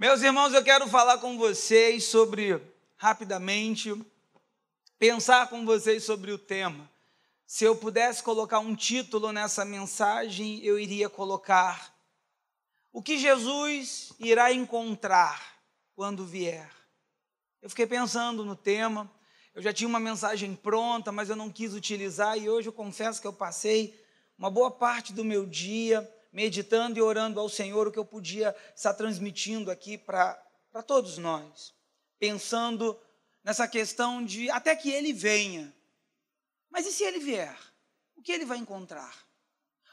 Meus irmãos, eu quero falar com vocês sobre, rapidamente, pensar com vocês sobre o tema. Se eu pudesse colocar um título nessa mensagem, eu iria colocar: O que Jesus irá encontrar quando vier? Eu fiquei pensando no tema, eu já tinha uma mensagem pronta, mas eu não quis utilizar, e hoje eu confesso que eu passei uma boa parte do meu dia meditando e orando ao Senhor o que eu podia estar transmitindo aqui para todos nós, pensando nessa questão de até que Ele venha. Mas e se Ele vier? O que Ele vai encontrar?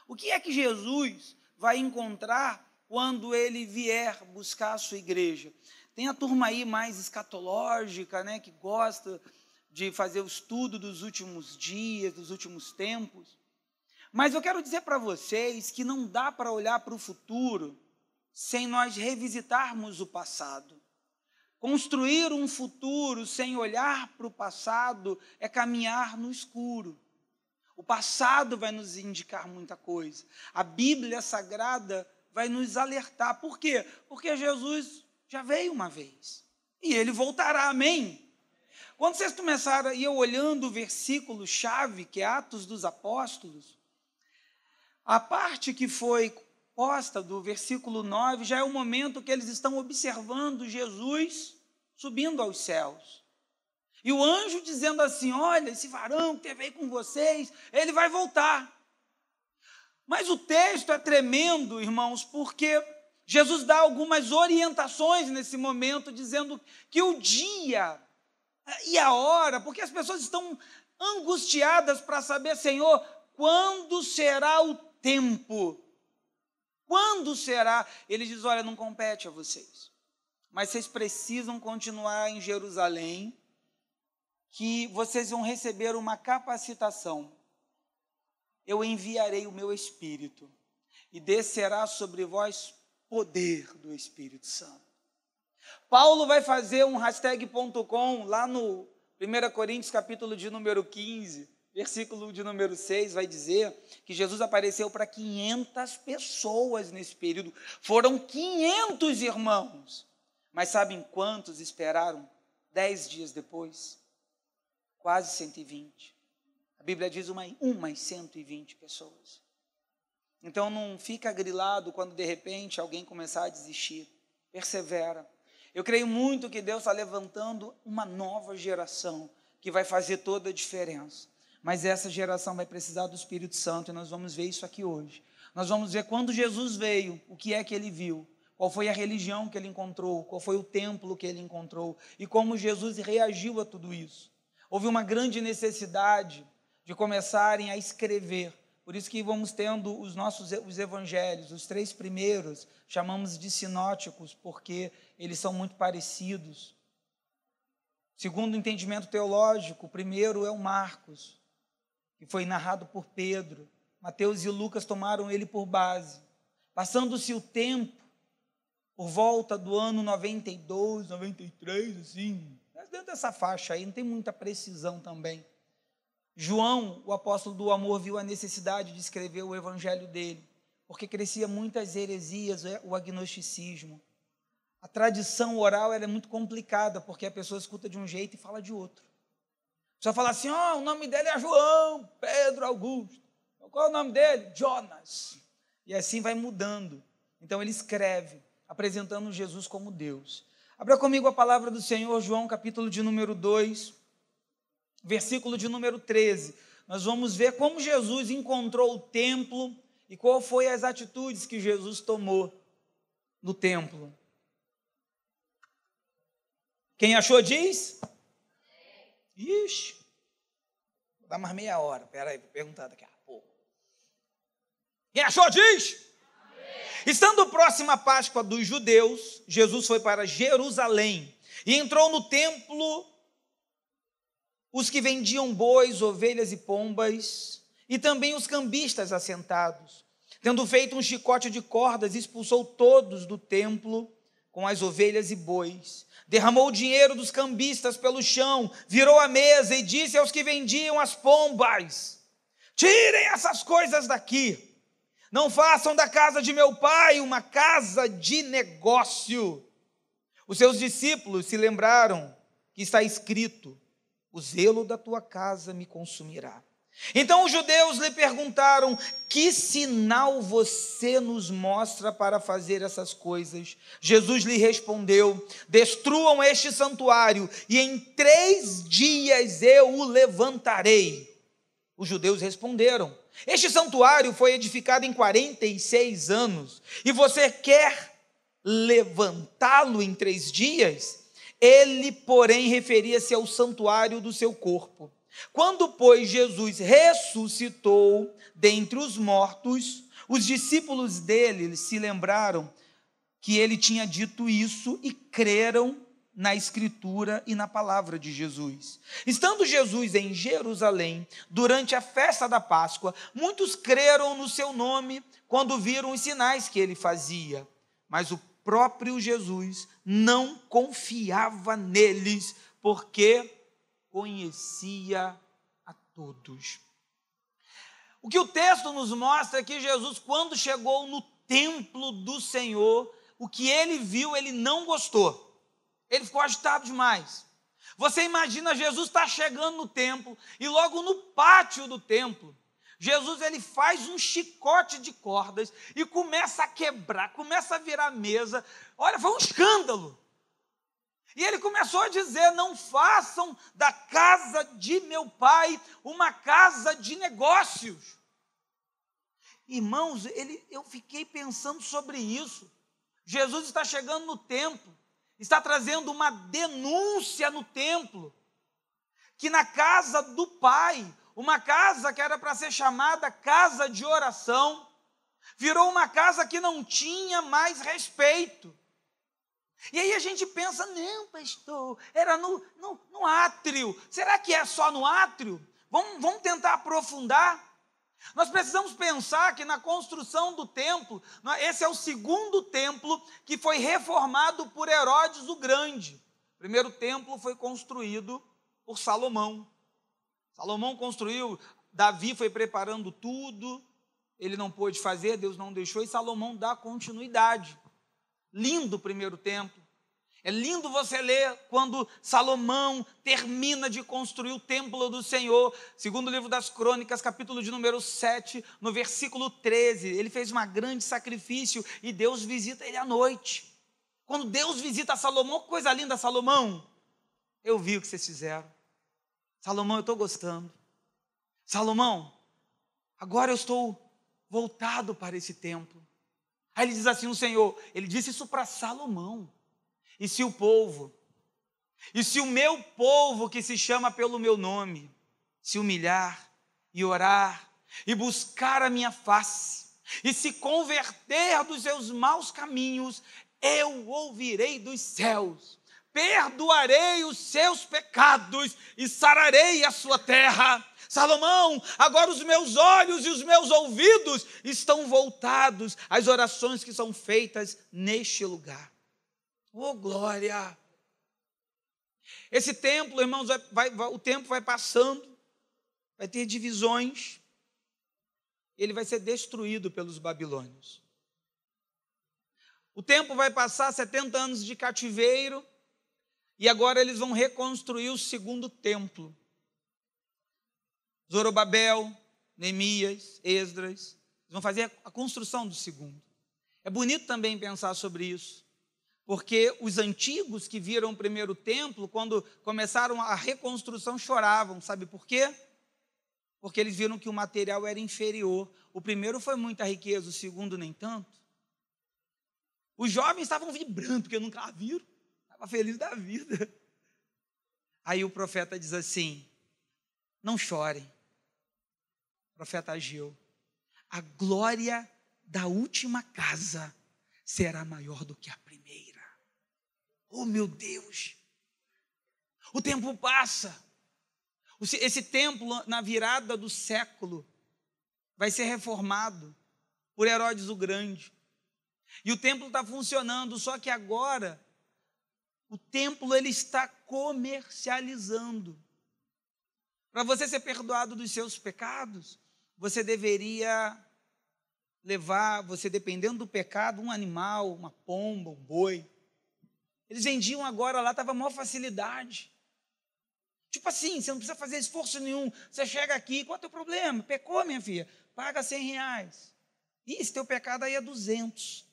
O que é que Jesus vai encontrar quando Ele vier buscar a sua igreja? Tem a turma aí mais escatológica, né, que gosta de fazer o estudo dos últimos dias, dos últimos tempos. Mas eu quero dizer para vocês que não dá para olhar para o futuro sem nós revisitarmos o passado. Construir um futuro sem olhar para o passado é caminhar no escuro. O passado vai nos indicar muita coisa. A Bíblia Sagrada vai nos alertar. Por quê? Porque Jesus já veio uma vez. E ele voltará, amém? Quando vocês começaram a ir olhando o versículo chave, que é Atos dos Apóstolos, a parte que foi posta do versículo 9 já é o momento que eles estão observando Jesus subindo aos céus. E o anjo dizendo assim: Olha, esse varão que teve aí com vocês, ele vai voltar. Mas o texto é tremendo, irmãos, porque Jesus dá algumas orientações nesse momento, dizendo que o dia e a hora, porque as pessoas estão angustiadas para saber, Senhor, quando será o tempo. Quando será? Ele diz: Olha, não compete a vocês, mas vocês precisam continuar em Jerusalém, que vocês vão receber uma capacitação. Eu enviarei o meu Espírito, e descerá sobre vós poder do Espírito Santo. Paulo vai fazer um hashtag.com lá no 1 Coríntios, capítulo de número 15 versículo de número 6 vai dizer que Jesus apareceu para 500 pessoas nesse período. Foram 500 irmãos. Mas sabem quantos esperaram dez dias depois? Quase 120. A Bíblia diz uma, umas 120 pessoas. Então não fica grilado quando de repente alguém começar a desistir. Persevera. Eu creio muito que Deus está levantando uma nova geração que vai fazer toda a diferença. Mas essa geração vai precisar do Espírito Santo e nós vamos ver isso aqui hoje. Nós vamos ver quando Jesus veio, o que é que ele viu, qual foi a religião que ele encontrou, qual foi o templo que ele encontrou e como Jesus reagiu a tudo isso. Houve uma grande necessidade de começarem a escrever. Por isso que vamos tendo os nossos os evangelhos, os três primeiros, chamamos de sinóticos, porque eles são muito parecidos. Segundo o entendimento teológico, o primeiro é o Marcos, que foi narrado por Pedro. Mateus e Lucas tomaram ele por base. Passando-se o tempo, por volta do ano 92, 93, assim, dentro dessa faixa aí, não tem muita precisão também. João, o apóstolo do amor, viu a necessidade de escrever o evangelho dele, porque crescia muitas heresias, é, o agnosticismo. A tradição oral é muito complicada, porque a pessoa escuta de um jeito e fala de outro. Só falar assim: ó, oh, o nome dele é João, Pedro Augusto. Qual é o nome dele? Jonas. E assim vai mudando. Então ele escreve, apresentando Jesus como Deus. Abra comigo a palavra do Senhor, João, capítulo de número 2, versículo de número 13. Nós vamos ver como Jesus encontrou o templo e qual foi as atitudes que Jesus tomou no templo. Quem achou diz? Ixi, vou dar mais meia hora. Pera aí, vou perguntar daqui a pouco. Quem achou, diz? Estando próxima a Páscoa dos judeus, Jesus foi para Jerusalém e entrou no templo os que vendiam bois, ovelhas e pombas, e também os cambistas assentados. Tendo feito um chicote de cordas, expulsou todos do templo com as ovelhas e bois derramou o dinheiro dos cambistas pelo chão, virou a mesa e disse aos que vendiam as pombas: Tirem essas coisas daqui. Não façam da casa de meu pai uma casa de negócio. Os seus discípulos se lembraram que está escrito: O zelo da tua casa me consumirá. Então os judeus lhe perguntaram: Que sinal você nos mostra para fazer essas coisas? Jesus lhe respondeu: Destruam este santuário, e em três dias eu o levantarei. Os judeus responderam: Este santuário foi edificado em 46 anos, e você quer levantá-lo em três dias? Ele, porém, referia-se ao santuário do seu corpo. Quando, pois, Jesus ressuscitou dentre os mortos, os discípulos dele se lembraram que ele tinha dito isso e creram na Escritura e na palavra de Jesus. Estando Jesus em Jerusalém, durante a festa da Páscoa, muitos creram no seu nome quando viram os sinais que ele fazia. Mas o próprio Jesus não confiava neles, porque conhecia a todos. O que o texto nos mostra é que Jesus, quando chegou no templo do Senhor, o que ele viu, ele não gostou. Ele ficou agitado demais. Você imagina Jesus está chegando no templo e logo no pátio do templo, Jesus ele faz um chicote de cordas e começa a quebrar, começa a virar mesa. Olha, foi um escândalo. E ele começou a dizer: Não façam da casa de meu pai uma casa de negócios. Irmãos, ele, eu fiquei pensando sobre isso. Jesus está chegando no templo, está trazendo uma denúncia no templo, que na casa do pai, uma casa que era para ser chamada casa de oração, virou uma casa que não tinha mais respeito. E aí a gente pensa, não, pastor, era no, no, no átrio. Será que é só no átrio? Vamos, vamos tentar aprofundar. Nós precisamos pensar que na construção do templo, esse é o segundo templo que foi reformado por Herodes o Grande. O primeiro templo foi construído por Salomão. Salomão construiu, Davi foi preparando tudo, ele não pôde fazer, Deus não deixou, e Salomão dá continuidade. Lindo o primeiro templo. É lindo você ler quando Salomão termina de construir o templo do Senhor, segundo o livro das Crônicas, capítulo de número 7, no versículo 13. Ele fez um grande sacrifício e Deus visita ele à noite. Quando Deus visita Salomão, coisa linda, Salomão. Eu vi o que vocês fizeram. Salomão, eu estou gostando. Salomão, agora eu estou voltado para esse templo. Aí ele diz assim: o Senhor, ele disse isso para Salomão. E se o povo, e se o meu povo que se chama pelo meu nome, se humilhar e orar e buscar a minha face, e se converter dos seus maus caminhos, eu ouvirei dos céus, perdoarei os seus pecados e sararei a sua terra. Salomão, agora os meus olhos e os meus ouvidos estão voltados às orações que são feitas neste lugar. Oh, glória! Esse templo, irmãos, vai, vai, o tempo vai passando, vai ter divisões, ele vai ser destruído pelos babilônios. O tempo vai passar 70 anos de cativeiro, e agora eles vão reconstruir o segundo templo. Zorobabel, Neemias, Esdras, vão fazer a construção do segundo. É bonito também pensar sobre isso, porque os antigos que viram o primeiro templo, quando começaram a reconstrução, choravam, sabe por quê? Porque eles viram que o material era inferior. O primeiro foi muita riqueza, o segundo nem tanto. Os jovens estavam vibrando, porque nunca viram, estavam felizes da vida. Aí o profeta diz assim: não chorem, profeta Ageu, a glória da última casa será maior do que a primeira. Oh, meu Deus! O tempo passa. Esse templo, na virada do século, vai ser reformado por Herodes o Grande. E o templo está funcionando, só que agora o templo ele está comercializando. Para você ser perdoado dos seus pecados, você deveria levar, você dependendo do pecado, um animal, uma pomba, um boi. Eles vendiam agora lá, estava maior facilidade. Tipo assim, você não precisa fazer esforço nenhum. Você chega aqui, qual é o teu problema? Pecou, minha filha? Paga 100 reais. Ih, se teu pecado aí é 200.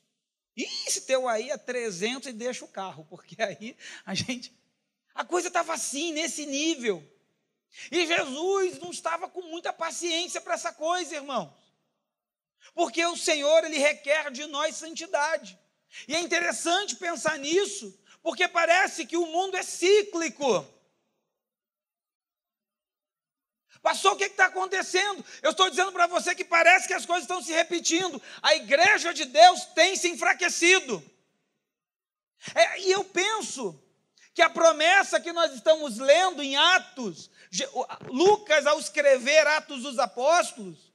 Ih, teu aí é 300 e deixa o carro, porque aí a gente. A coisa estava assim, nesse nível. E Jesus não estava com muita paciência para essa coisa, irmãos. Porque o Senhor, ele requer de nós santidade. E é interessante pensar nisso, porque parece que o mundo é cíclico. Pastor, o que está acontecendo? Eu estou dizendo para você que parece que as coisas estão se repetindo. A igreja de Deus tem se enfraquecido. É, e eu penso que a promessa que nós estamos lendo em Atos, Lucas, ao escrever Atos dos Apóstolos,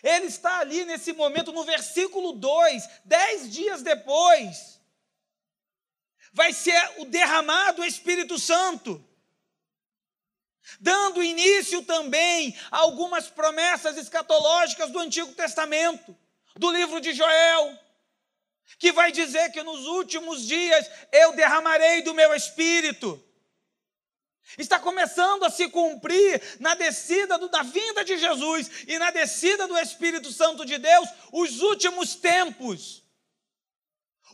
ele está ali nesse momento, no versículo 2, dez dias depois, vai ser o derramado Espírito Santo, dando início também a algumas promessas escatológicas do Antigo Testamento, do livro de Joel, que vai dizer que nos últimos dias eu derramarei do meu espírito. Está começando a se cumprir na descida do, da vinda de Jesus e na descida do Espírito Santo de Deus os últimos tempos,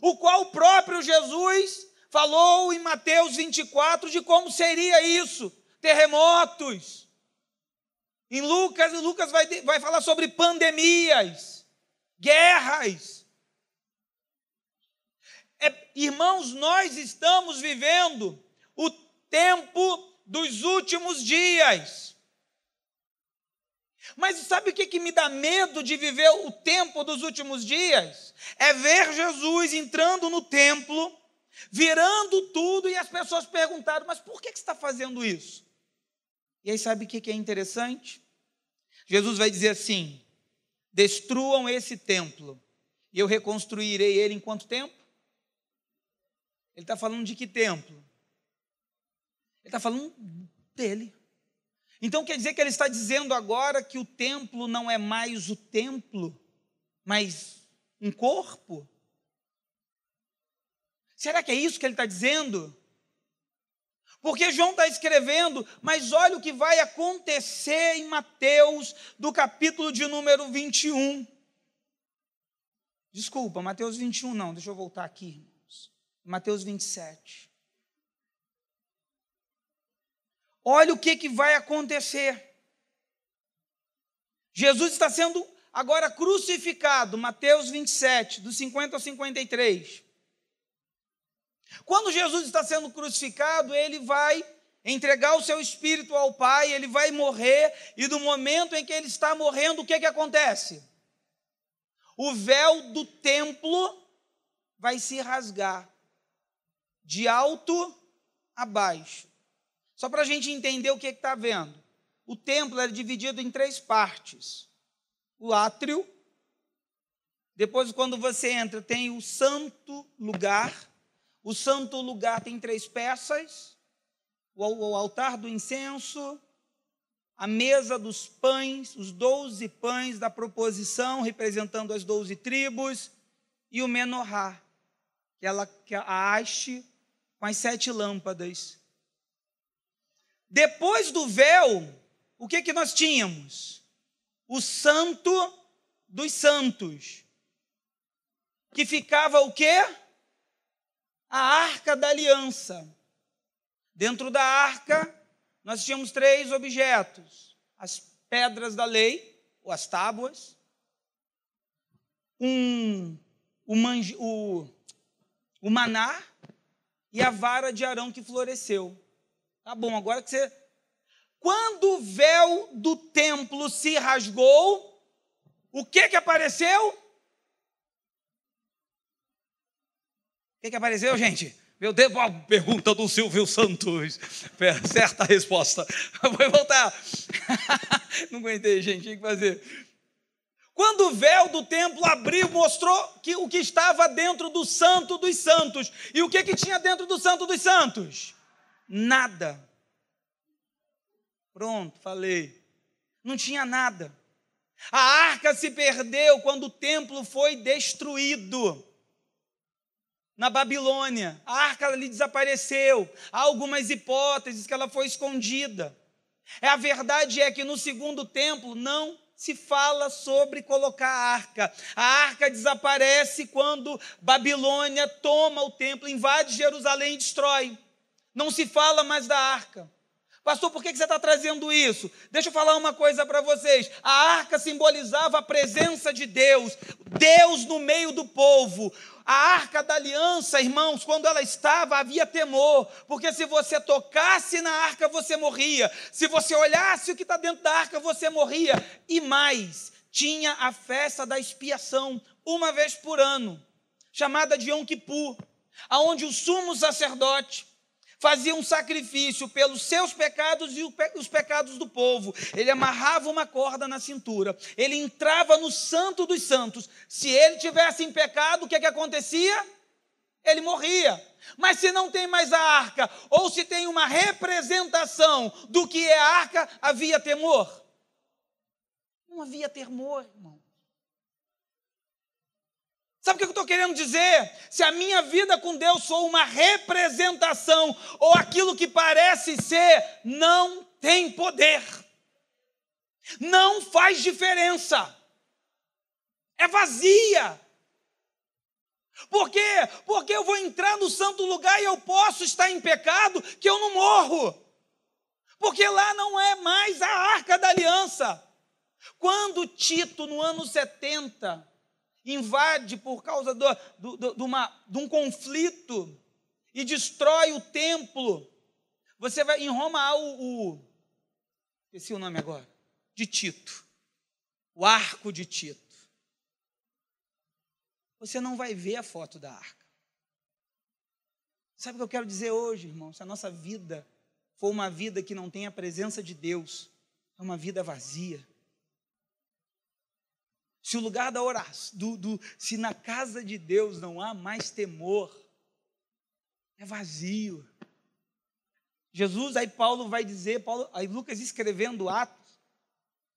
o qual o próprio Jesus falou em Mateus 24 de como seria isso: terremotos. Em Lucas, Lucas vai, vai falar sobre pandemias, guerras. É, irmãos, nós estamos vivendo o tempo dos últimos dias. Mas sabe o que, que me dá medo de viver o tempo dos últimos dias? É ver Jesus entrando no templo, virando tudo e as pessoas perguntaram: mas por que, que você está fazendo isso? E aí sabe o que, é interessante? Jesus vai dizer assim: destruam esse templo e eu reconstruirei ele em quanto tempo? Ele está falando de que templo? Ele está falando dele. Então quer dizer que ele está dizendo agora que o templo não é mais o templo, mas um corpo? Será que é isso que ele está dizendo? Porque João está escrevendo, mas olha o que vai acontecer em Mateus, do capítulo de número 21. Desculpa, Mateus 21 não, deixa eu voltar aqui, irmãos. Mateus 27. Olha o que, que vai acontecer. Jesus está sendo agora crucificado, Mateus 27, do 50 ao 53. Quando Jesus está sendo crucificado, ele vai entregar o seu espírito ao Pai, ele vai morrer, e no momento em que ele está morrendo, o que, que acontece? O véu do templo vai se rasgar, de alto a baixo. Só para a gente entender o que está vendo. O templo era dividido em três partes: o átrio, depois, quando você entra, tem o santo lugar. O santo lugar tem três peças: o altar do incenso, a mesa dos pães, os doze pães da proposição, representando as doze tribos, e o menorá, que é a haste com as sete lâmpadas. Depois do véu, o que que nós tínhamos? O santo dos santos. Que ficava o quê? A arca da aliança. Dentro da arca, nós tínhamos três objetos: as pedras da lei, ou as tábuas, um, o, o, o maná e a vara de Arão que floresceu. Tá bom, agora que você. Quando o véu do templo se rasgou, o que que apareceu? O que que apareceu, gente? Meu Deus, a pergunta do Silvio Santos. Certa resposta. Vou voltar. Não aguentei, gente, tinha que fazer. Quando o véu do templo abriu, mostrou que o que estava dentro do santo dos santos. E o que, que tinha dentro do santo dos santos? nada. Pronto, falei. Não tinha nada. A arca se perdeu quando o templo foi destruído. Na Babilônia. A arca ali desapareceu. Há algumas hipóteses que ela foi escondida. É a verdade é que no segundo templo não se fala sobre colocar a arca. A arca desaparece quando Babilônia toma o templo, invade Jerusalém e destrói. Não se fala mais da arca. Pastor, por que você está trazendo isso? Deixa eu falar uma coisa para vocês. A arca simbolizava a presença de Deus, Deus no meio do povo. A arca da aliança, irmãos, quando ela estava, havia temor, porque se você tocasse na arca, você morria. Se você olhasse o que está dentro da arca, você morria. E mais, tinha a festa da expiação, uma vez por ano, chamada de Yom Kippur, aonde o sumo sacerdote fazia um sacrifício pelos seus pecados e os pecados do povo. Ele amarrava uma corda na cintura, ele entrava no santo dos santos. Se ele tivesse em pecado, o que, é que acontecia? Ele morria. Mas se não tem mais a arca, ou se tem uma representação do que é a arca, havia temor? Não havia temor, irmão. Sabe o que eu estou querendo dizer? Se a minha vida com Deus for uma representação ou aquilo que parece ser, não tem poder. Não faz diferença. É vazia. Por quê? Porque eu vou entrar no santo lugar e eu posso estar em pecado que eu não morro. Porque lá não é mais a arca da aliança. Quando Tito, no ano 70, invade por causa do, do, do, de, uma, de um conflito e destrói o templo. Você vai em Roma há o, o esqueci o nome agora, de Tito, o arco de Tito. Você não vai ver a foto da arca. Sabe o que eu quero dizer hoje, irmão? Se a nossa vida for uma vida que não tem a presença de Deus, é uma vida vazia. Se o lugar da oração, do, do, se na casa de Deus não há mais temor, é vazio. Jesus, aí Paulo vai dizer, Paulo, aí Lucas escrevendo Atos,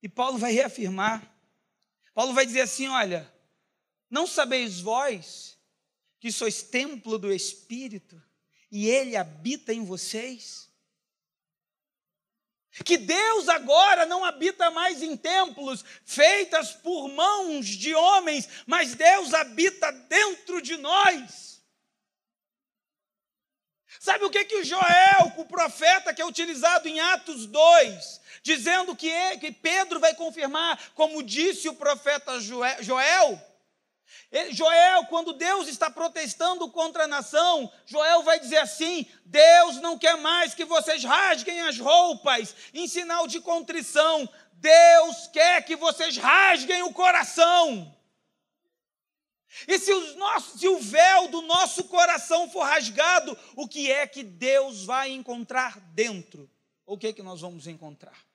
e Paulo vai reafirmar. Paulo vai dizer assim: olha, não sabeis vós que sois templo do Espírito e ele habita em vocês? Que Deus agora não habita mais em templos feitas por mãos de homens, mas Deus habita dentro de nós. Sabe o que que o Joel, o profeta que é utilizado em Atos 2, dizendo que, que Pedro vai confirmar, como disse o profeta Joel? Joel, quando Deus está protestando contra a nação, Joel vai dizer assim: Deus não quer mais que vocês rasguem as roupas em sinal de contrição, Deus quer que vocês rasguem o coração. E se, nossos, se o véu do nosso coração for rasgado, o que é que Deus vai encontrar dentro? O que é que nós vamos encontrar?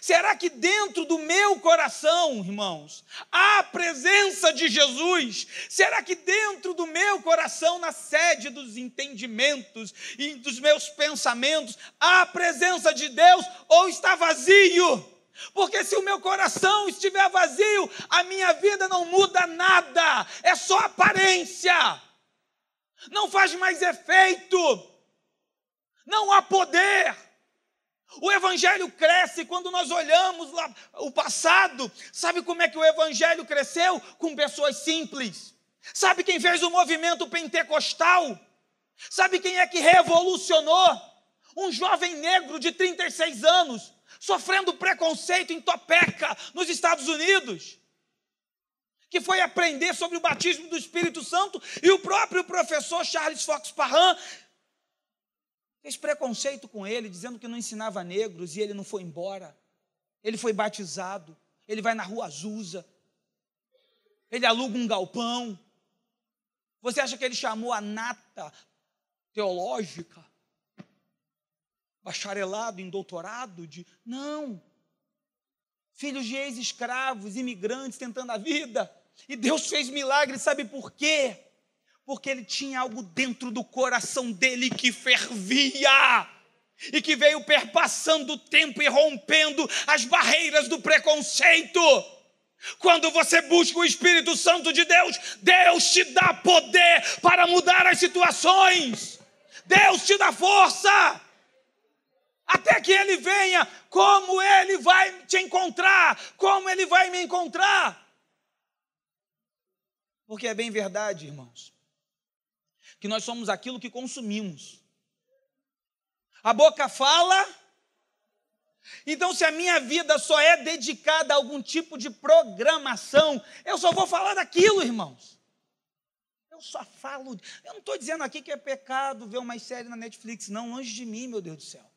Será que dentro do meu coração, irmãos, há a presença de Jesus? Será que dentro do meu coração, na sede dos entendimentos e dos meus pensamentos, há a presença de Deus ou está vazio? Porque se o meu coração estiver vazio, a minha vida não muda nada, é só aparência, não faz mais efeito, não há poder. O evangelho cresce quando nós olhamos lá o passado. Sabe como é que o evangelho cresceu? Com pessoas simples. Sabe quem fez o movimento pentecostal? Sabe quem é que revolucionou? Um jovem negro de 36 anos, sofrendo preconceito em Topeka, nos Estados Unidos, que foi aprender sobre o batismo do Espírito Santo, e o próprio professor Charles Fox Parham Fez preconceito com ele, dizendo que não ensinava negros e ele não foi embora. Ele foi batizado. Ele vai na rua Azusa. Ele aluga um galpão. Você acha que ele chamou a nata teológica? Bacharelado em doutorado? De... Não. Filhos de ex-escravos, imigrantes tentando a vida. E Deus fez milagres, sabe por quê? Porque ele tinha algo dentro do coração dele que fervia e que veio perpassando o tempo e rompendo as barreiras do preconceito. Quando você busca o Espírito Santo de Deus, Deus te dá poder para mudar as situações. Deus te dá força. Até que ele venha, como ele vai te encontrar? Como ele vai me encontrar? Porque é bem verdade, irmãos, que nós somos aquilo que consumimos. A boca fala, então, se a minha vida só é dedicada a algum tipo de programação, eu só vou falar daquilo, irmãos. Eu só falo. Eu não estou dizendo aqui que é pecado ver uma série na Netflix, não, longe de mim, meu Deus do céu.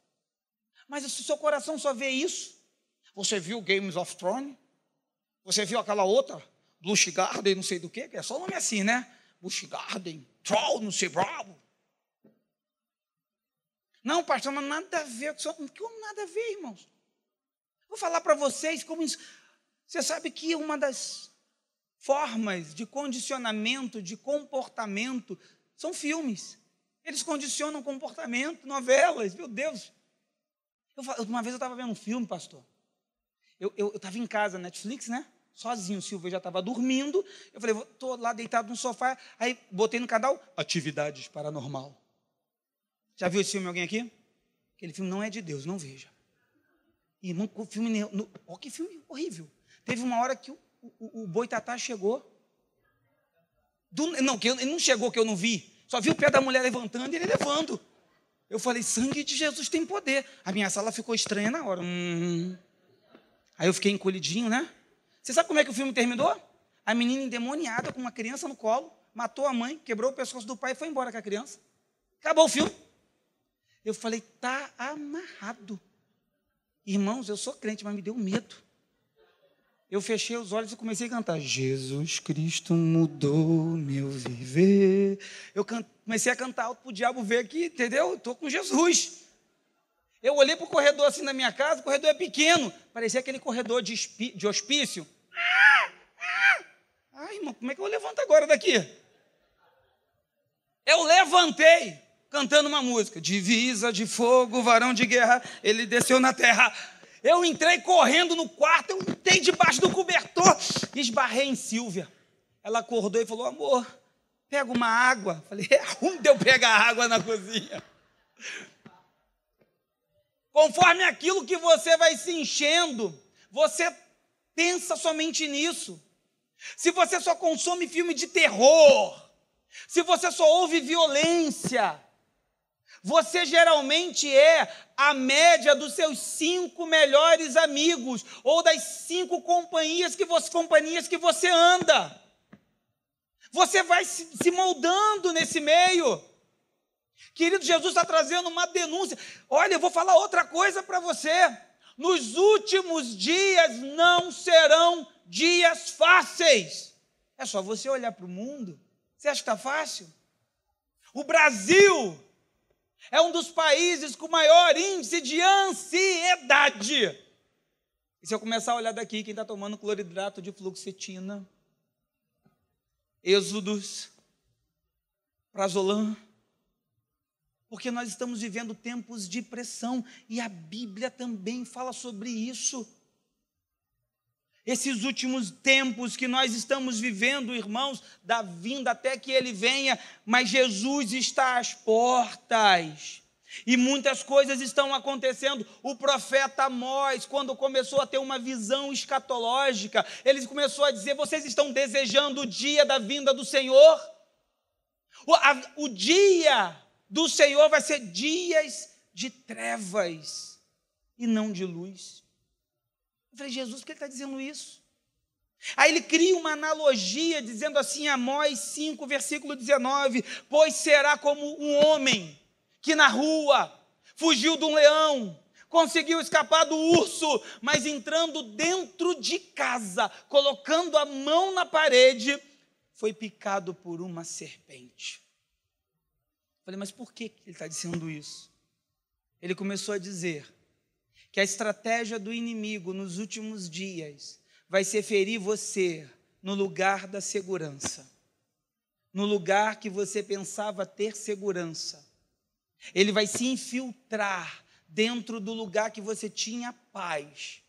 Mas se o seu coração só vê isso, você viu Games of Thrones? Você viu aquela outra, Blush Garden, não sei do que, que é só nome assim, né? Bush Garden, Troll, não sei, bravo. Não, pastor, mas nada a ver. Como nada a ver, irmãos? Vou falar para vocês como isso. Você sabe que uma das formas de condicionamento, de comportamento, são filmes. Eles condicionam comportamento, novelas, meu Deus. Eu, uma vez eu estava vendo um filme, pastor. Eu estava em casa, Netflix, né? Sozinho, o Silvio já estava dormindo. Eu falei, estou lá deitado no sofá. Aí botei no canal Atividades Paranormal. Já viu esse filme alguém aqui? Aquele filme não é de Deus, não veja. Irmão, o filme. Olha que filme horrível. Teve uma hora que o, o, o boitatá chegou. Do, não, que ele não chegou que eu não vi. Só vi o pé da mulher levantando e ele levando. Eu falei, sangue de Jesus tem poder. A minha sala ficou estranha na hora. Hum. Aí eu fiquei encolhidinho, né? Você sabe como é que o filme terminou? A menina endemoniada com uma criança no colo, matou a mãe, quebrou o pescoço do pai e foi embora com a criança. Acabou o filme. Eu falei, tá amarrado. Irmãos, eu sou crente, mas me deu medo. Eu fechei os olhos e comecei a cantar. Jesus Cristo mudou meu viver. Eu comecei a cantar alto para o diabo ver aqui, entendeu? Estou com Jesus. Eu olhei para o corredor assim na minha casa, o corredor é pequeno. Parecia aquele corredor de, de hospício. Ai, irmão, como é que eu levanto agora daqui? Eu levantei cantando uma música. Divisa de fogo, varão de guerra, ele desceu na terra. Eu entrei correndo no quarto, eu entrei debaixo do cobertor, esbarrei em Silvia. Ela acordou e falou: Amor, pega uma água. Falei: É onde eu pegar água na cozinha? Conforme aquilo que você vai se enchendo, você pensa somente nisso. Se você só consome filme de terror, se você só ouve violência, você geralmente é a média dos seus cinco melhores amigos ou das cinco companhias que você, companhias que você anda. Você vai se, moldando nesse meio. Querido, Jesus está trazendo uma denúncia. Olha, eu vou falar outra coisa para você. Nos últimos dias não serão dias fáceis. É só você olhar para o mundo. Você acha que está fácil? O Brasil é um dos países com maior índice de ansiedade. E se eu começar a olhar daqui, quem está tomando cloridrato de fluoxetina, êxodos, prazolam, porque nós estamos vivendo tempos de pressão e a Bíblia também fala sobre isso. Esses últimos tempos que nós estamos vivendo, irmãos, da vinda até que ele venha, mas Jesus está às portas. E muitas coisas estão acontecendo. O profeta Amós, quando começou a ter uma visão escatológica, ele começou a dizer: Vocês estão desejando o dia da vinda do Senhor? O, a, o dia do Senhor vai ser dias de trevas e não de luz. Eu falei, Jesus, por que ele está dizendo isso? Aí ele cria uma analogia, dizendo assim, Amós 5, versículo 19: Pois será como um homem que na rua fugiu de um leão, conseguiu escapar do urso, mas entrando dentro de casa, colocando a mão na parede, foi picado por uma serpente. Falei, mas por que ele está dizendo isso? Ele começou a dizer: que a estratégia do inimigo nos últimos dias vai ser ferir você no lugar da segurança, no lugar que você pensava ter segurança. Ele vai se infiltrar dentro do lugar que você tinha paz,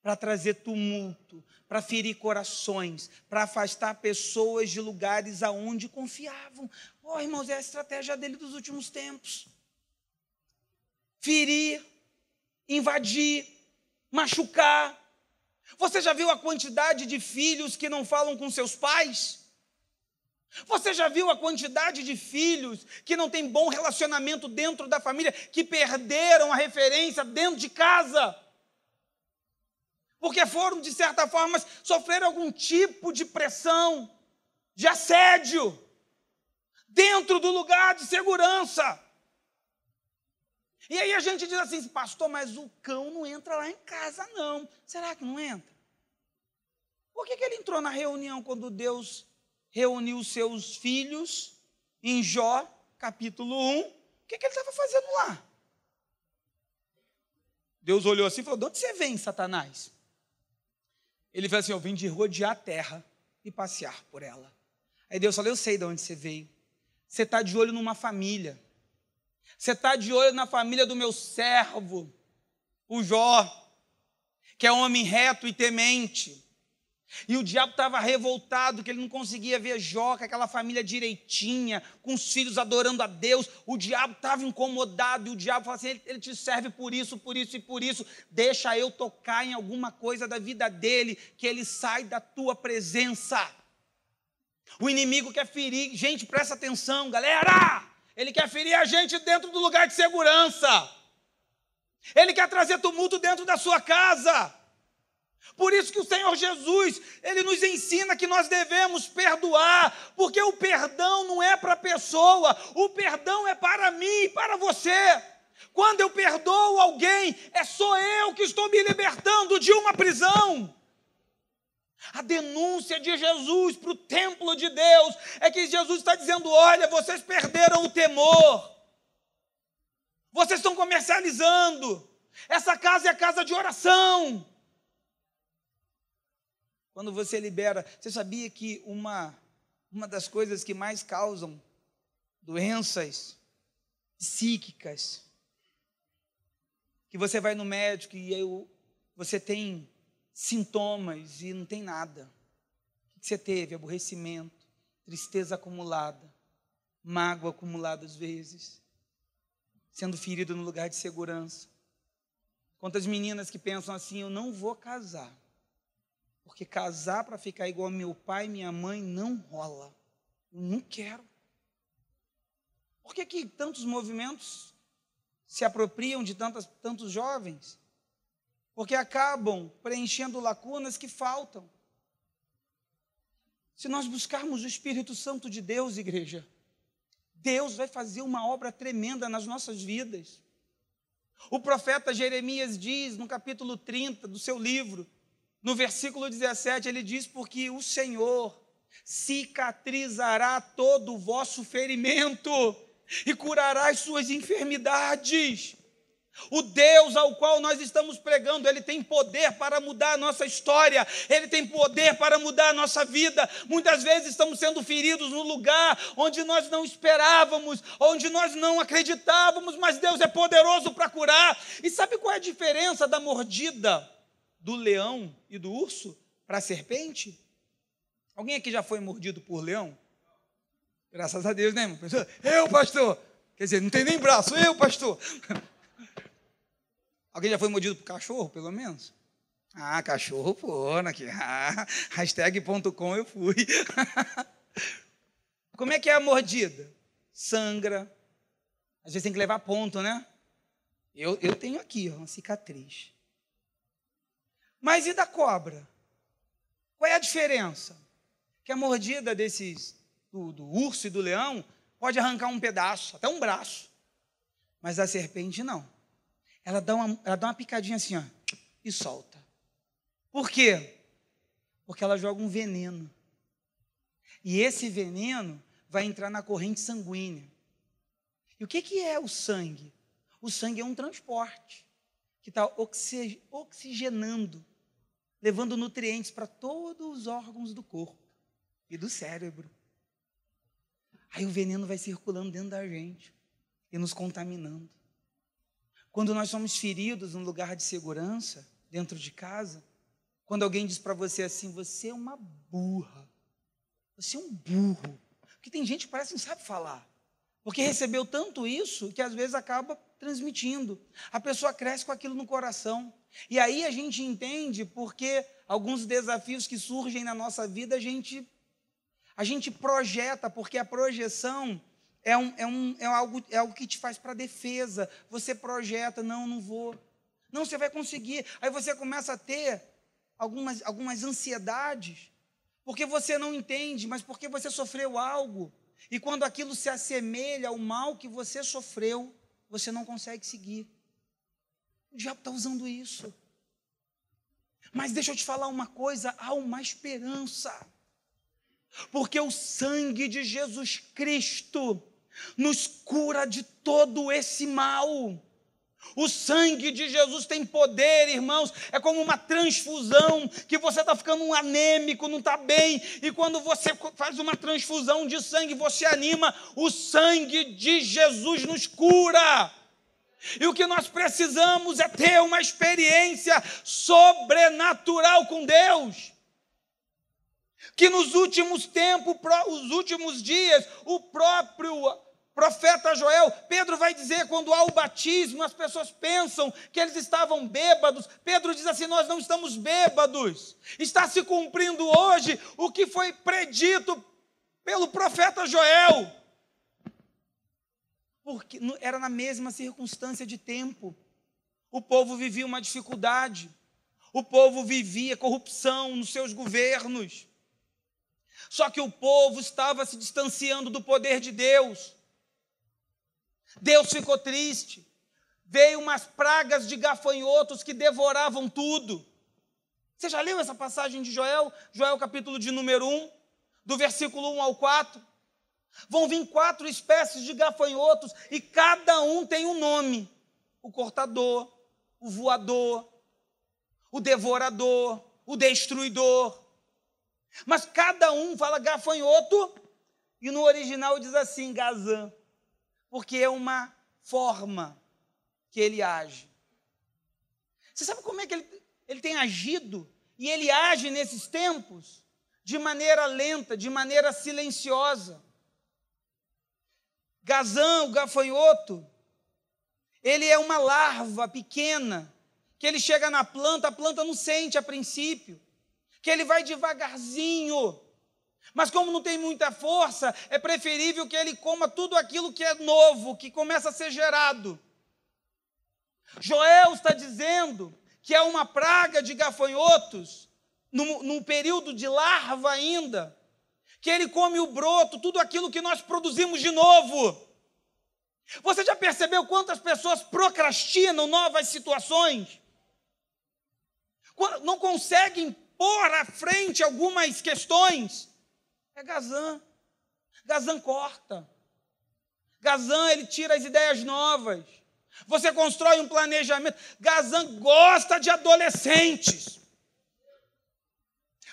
para trazer tumulto, para ferir corações, para afastar pessoas de lugares aonde confiavam. Oh, irmãos, é a estratégia dele dos últimos tempos. Ferir, invadir, machucar. Você já viu a quantidade de filhos que não falam com seus pais? Você já viu a quantidade de filhos que não têm bom relacionamento dentro da família, que perderam a referência dentro de casa? Porque foram, de certa forma, sofrer algum tipo de pressão, de assédio, dentro do lugar de segurança. E aí a gente diz assim, pastor, mas o cão não entra lá em casa, não. Será que não entra? Por que, que ele entrou na reunião quando Deus reuniu seus filhos em Jó, capítulo 1? O que, que ele estava fazendo lá? Deus olhou assim e falou: De onde você vem, Satanás? Ele falou assim: Eu vim de rodear a terra e passear por ela. Aí Deus falou: Eu sei de onde você veio. Você está de olho numa família. Você está de olho na família do meu servo, o Jó, que é homem reto e temente. E o diabo estava revoltado, que ele não conseguia ver Jó, com aquela família direitinha, com os filhos adorando a Deus. O diabo estava incomodado, e o diabo falou assim: ele, ele, te serve por isso, por isso e por isso. Deixa eu tocar em alguma coisa da vida dele, que ele sai da tua presença. O inimigo quer ferir, gente, presta atenção, galera! Ele quer ferir a gente dentro do lugar de segurança. Ele quer trazer tumulto dentro da sua casa. Por isso que o Senhor Jesus, ele nos ensina que nós devemos perdoar, porque o perdão não é para a pessoa, o perdão é para mim e para você. Quando eu perdoo alguém, é só eu que estou me libertando de uma prisão. A denúncia de Jesus para o templo de Deus é que Jesus está dizendo: olha, vocês perderam o temor, vocês estão comercializando, essa casa é a casa de oração. Quando você libera, você sabia que uma, uma das coisas que mais causam doenças psíquicas, que você vai no médico e eu, você tem sintomas e não tem nada. O que você teve? Aborrecimento, tristeza acumulada, mágoa acumulada às vezes, sendo ferido no lugar de segurança. Quantas meninas que pensam assim: eu não vou casar. Porque casar para ficar igual meu pai e minha mãe não rola. Eu não quero. Por que, que tantos movimentos se apropriam de tantas, tantos jovens? Porque acabam preenchendo lacunas que faltam. Se nós buscarmos o Espírito Santo de Deus, igreja, Deus vai fazer uma obra tremenda nas nossas vidas. O profeta Jeremias diz no capítulo 30 do seu livro: no versículo 17, ele diz: Porque o Senhor cicatrizará todo o vosso ferimento e curará as suas enfermidades. O Deus ao qual nós estamos pregando, Ele tem poder para mudar a nossa história, Ele tem poder para mudar a nossa vida. Muitas vezes estamos sendo feridos no lugar onde nós não esperávamos, onde nós não acreditávamos, mas Deus é poderoso para curar. E sabe qual é a diferença da mordida do leão e do urso para a serpente? Alguém aqui já foi mordido por leão? Graças a Deus, né, irmão? Eu, pastor. Quer dizer, não tem nem braço, eu, pastor. Alguém já foi mordido por cachorro, pelo menos? Ah, cachorro foram aqui. Ah, hashtag.com eu fui. Como é que é a mordida? Sangra. Às vezes tem que levar ponto, né? Eu, eu tenho aqui ó, uma cicatriz. Mas e da cobra? Qual é a diferença? Que a mordida desses, do, do urso e do leão, pode arrancar um pedaço, até um braço. Mas a serpente não. Ela dá uma, ela dá uma picadinha assim, ó, e solta. Por quê? Porque ela joga um veneno. E esse veneno vai entrar na corrente sanguínea. E o que, que é o sangue? O sangue é um transporte que está oxigenando levando nutrientes para todos os órgãos do corpo e do cérebro. Aí o veneno vai circulando dentro da gente e nos contaminando. Quando nós somos feridos num lugar de segurança, dentro de casa, quando alguém diz para você assim: você é uma burra, você é um burro. Porque tem gente que parece que não sabe falar. Porque recebeu tanto isso que às vezes acaba transmitindo. A pessoa cresce com aquilo no coração. E aí a gente entende porque alguns desafios que surgem na nossa vida a gente, a gente projeta, porque a projeção é, um, é, um, é, algo, é algo que te faz para defesa. Você projeta, não, não vou. Não, você vai conseguir. Aí você começa a ter algumas, algumas ansiedades, porque você não entende, mas porque você sofreu algo. E quando aquilo se assemelha ao mal que você sofreu, você não consegue seguir. O diabo está usando isso. Mas deixa eu te falar uma coisa: há uma esperança. Porque o sangue de Jesus Cristo nos cura de todo esse mal. O sangue de Jesus tem poder, irmãos. É como uma transfusão que você está ficando um anêmico, não está bem. E quando você faz uma transfusão de sangue, você anima. O sangue de Jesus nos cura. E o que nós precisamos é ter uma experiência sobrenatural com Deus. Que nos últimos tempos, os últimos dias, o próprio profeta Joel, Pedro vai dizer quando há o batismo, as pessoas pensam que eles estavam bêbados. Pedro diz assim: Nós não estamos bêbados. Está se cumprindo hoje o que foi predito pelo profeta Joel. Porque era na mesma circunstância de tempo. O povo vivia uma dificuldade. O povo vivia corrupção nos seus governos. Só que o povo estava se distanciando do poder de Deus. Deus ficou triste. Veio umas pragas de gafanhotos que devoravam tudo. Você já leu essa passagem de Joel? Joel, capítulo de número 1, do versículo 1 ao 4. Vão vir quatro espécies de gafanhotos e cada um tem um nome: o cortador, o voador, o devorador, o destruidor. Mas cada um fala gafanhoto e no original diz assim: gazã porque é uma forma que ele age. Você sabe como é que ele, ele tem agido? E ele age nesses tempos de maneira lenta, de maneira silenciosa. Gazão, o gafanhoto, ele é uma larva pequena, que ele chega na planta, a planta não sente a princípio, que ele vai devagarzinho, mas como não tem muita força, é preferível que ele coma tudo aquilo que é novo, que começa a ser gerado. Joel está dizendo que é uma praga de gafanhotos, no, no período de larva ainda, que ele come o broto, tudo aquilo que nós produzimos de novo. Você já percebeu quantas pessoas procrastinam novas situações? Não conseguem pôr à frente algumas questões é Gazan. Gazan corta. Gazan, ele tira as ideias novas. Você constrói um planejamento. Gazan gosta de adolescentes.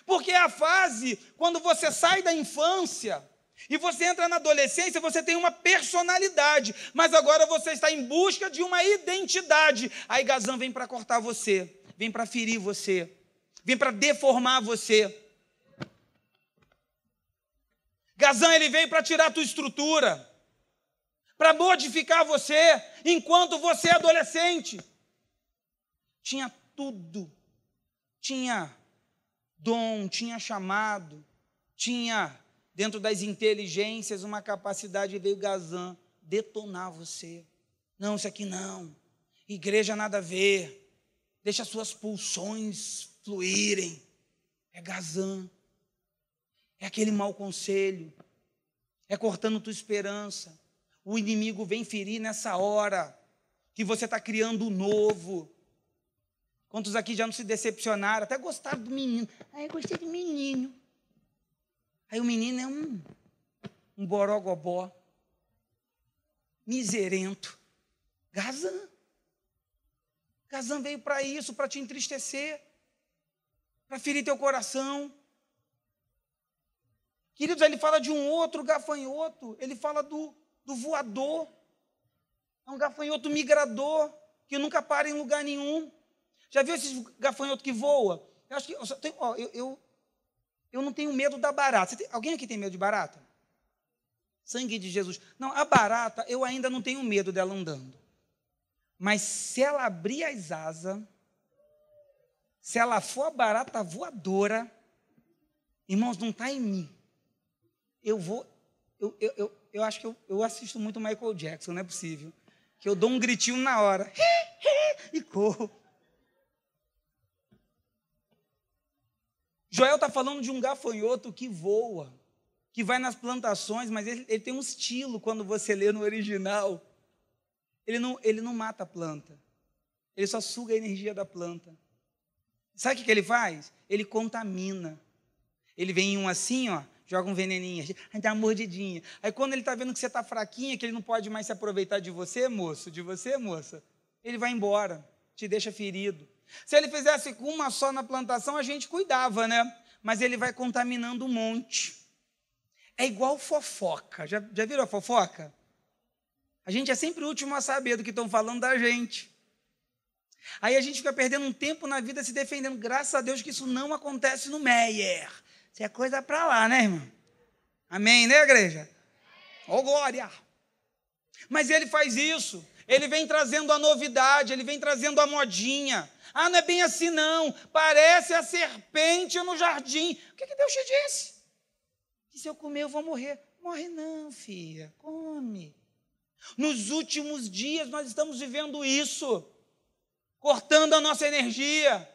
Porque é a fase quando você sai da infância e você entra na adolescência, você tem uma personalidade, mas agora você está em busca de uma identidade. Aí Gazan vem para cortar você, vem para ferir você, vem para deformar você. Gazan ele veio para tirar a tua estrutura, para modificar você enquanto você é adolescente. Tinha tudo. Tinha dom, tinha chamado, tinha dentro das inteligências uma capacidade veio Gazan detonar você. Não, isso aqui não. Igreja nada a ver. Deixa as suas pulsões fluírem. É Gazan é aquele mau conselho, é cortando tua esperança. O inimigo vem ferir nessa hora que você está criando o novo. Quantos aqui já não se decepcionaram? Até gostaram do menino. Ah, eu gostei do menino. Aí o menino é um, um borogobó, miserento. Gazan. Gazan veio para isso, para te entristecer, para ferir teu coração. Queridos, ele fala de um outro gafanhoto, ele fala do, do voador. É um gafanhoto migrador, que nunca para em lugar nenhum. Já viu esse gafanhoto que voa? Eu acho que eu, tenho, ó, eu, eu, eu, não tenho medo da barata. Tem, alguém aqui tem medo de barata? Sangue de Jesus. Não, a barata, eu ainda não tenho medo dela andando. Mas se ela abrir as asas, se ela for a barata voadora, irmãos, não está em mim. Eu vou. Eu, eu, eu, eu acho que eu, eu assisto muito Michael Jackson, não é possível. Que eu dou um gritinho na hora. e corro. Joel está falando de um gafanhoto que voa que vai nas plantações, mas ele, ele tem um estilo quando você lê no original. Ele não, ele não mata a planta, ele só suga a energia da planta. Sabe o que, que ele faz? Ele contamina. Ele vem em um assim, ó, joga um veneninho, aí dá uma mordidinha. Aí quando ele está vendo que você está fraquinha, que ele não pode mais se aproveitar de você, moço, de você, moça, ele vai embora, te deixa ferido. Se ele fizesse uma só na plantação, a gente cuidava, né? Mas ele vai contaminando um monte. É igual fofoca. Já, já viram a fofoca? A gente é sempre o último a saber do que estão falando da gente. Aí a gente fica perdendo um tempo na vida se defendendo. Graças a Deus que isso não acontece no Meyer. Isso é coisa para lá, né, irmão? Amém, né, igreja? Ô, oh, glória! Mas ele faz isso. Ele vem trazendo a novidade, ele vem trazendo a modinha. Ah, não é bem assim, não. Parece a serpente no jardim. O que, que Deus te disse? que se eu comer eu vou morrer. Morre não, filha, come. Nos últimos dias nós estamos vivendo isso, cortando a nossa energia.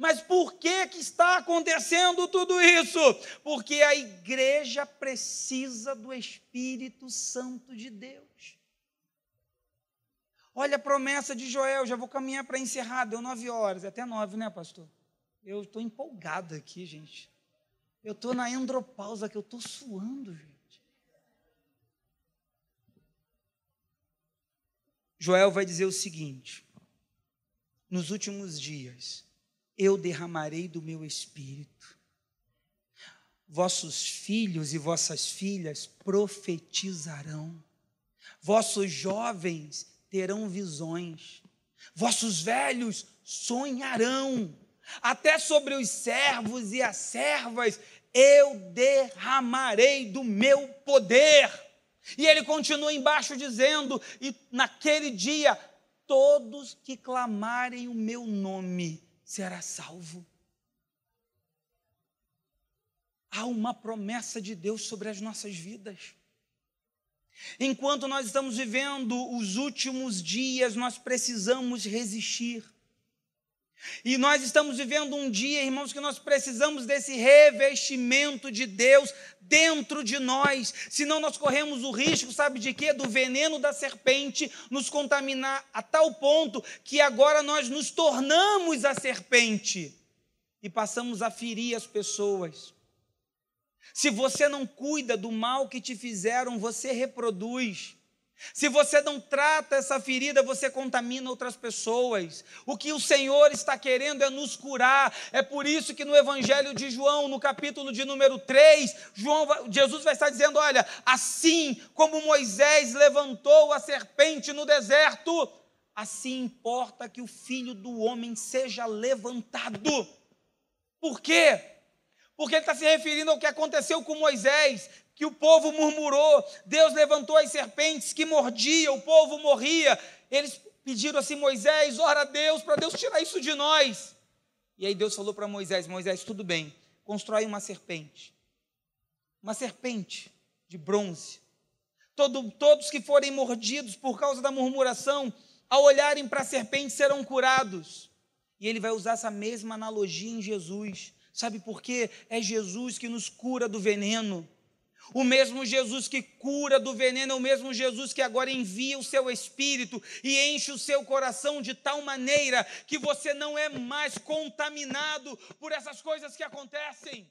Mas por que, que está acontecendo tudo isso? Porque a igreja precisa do Espírito Santo de Deus. Olha a promessa de Joel, já vou caminhar para encerrar, deu nove horas, até nove, né, pastor? Eu estou empolgado aqui, gente. Eu estou na andropausa que eu estou suando, gente. Joel vai dizer o seguinte: nos últimos dias eu derramarei do meu espírito. Vossos filhos e vossas filhas profetizarão. Vossos jovens terão visões. Vossos velhos sonharão até sobre os servos e as servas eu derramarei do meu poder. E ele continua embaixo dizendo: E naquele dia, todos que clamarem o meu nome será salvo. Há uma promessa de Deus sobre as nossas vidas. Enquanto nós estamos vivendo os últimos dias, nós precisamos resistir. E nós estamos vivendo um dia, irmãos, que nós precisamos desse revestimento de Deus dentro de nós, senão nós corremos o risco, sabe de quê? Do veneno da serpente nos contaminar a tal ponto que agora nós nos tornamos a serpente e passamos a ferir as pessoas. Se você não cuida do mal que te fizeram, você reproduz. Se você não trata essa ferida, você contamina outras pessoas. O que o Senhor está querendo é nos curar. É por isso que no Evangelho de João, no capítulo de número 3, João, Jesus vai estar dizendo: Olha, assim como Moisés levantou a serpente no deserto, assim importa que o filho do homem seja levantado. Por quê? Porque ele está se referindo ao que aconteceu com Moisés que o povo murmurou, Deus levantou as serpentes que mordiam, o povo morria. Eles pediram assim: Moisés, ora a Deus, para Deus tirar isso de nós. E aí Deus falou para Moisés: Moisés, tudo bem, constrói uma serpente. Uma serpente de bronze. Todo, todos que forem mordidos por causa da murmuração, ao olharem para a serpente, serão curados. E ele vai usar essa mesma analogia em Jesus. Sabe por quê? É Jesus que nos cura do veneno. O mesmo Jesus que cura do veneno é o mesmo Jesus que agora envia o seu espírito e enche o seu coração de tal maneira que você não é mais contaminado por essas coisas que acontecem.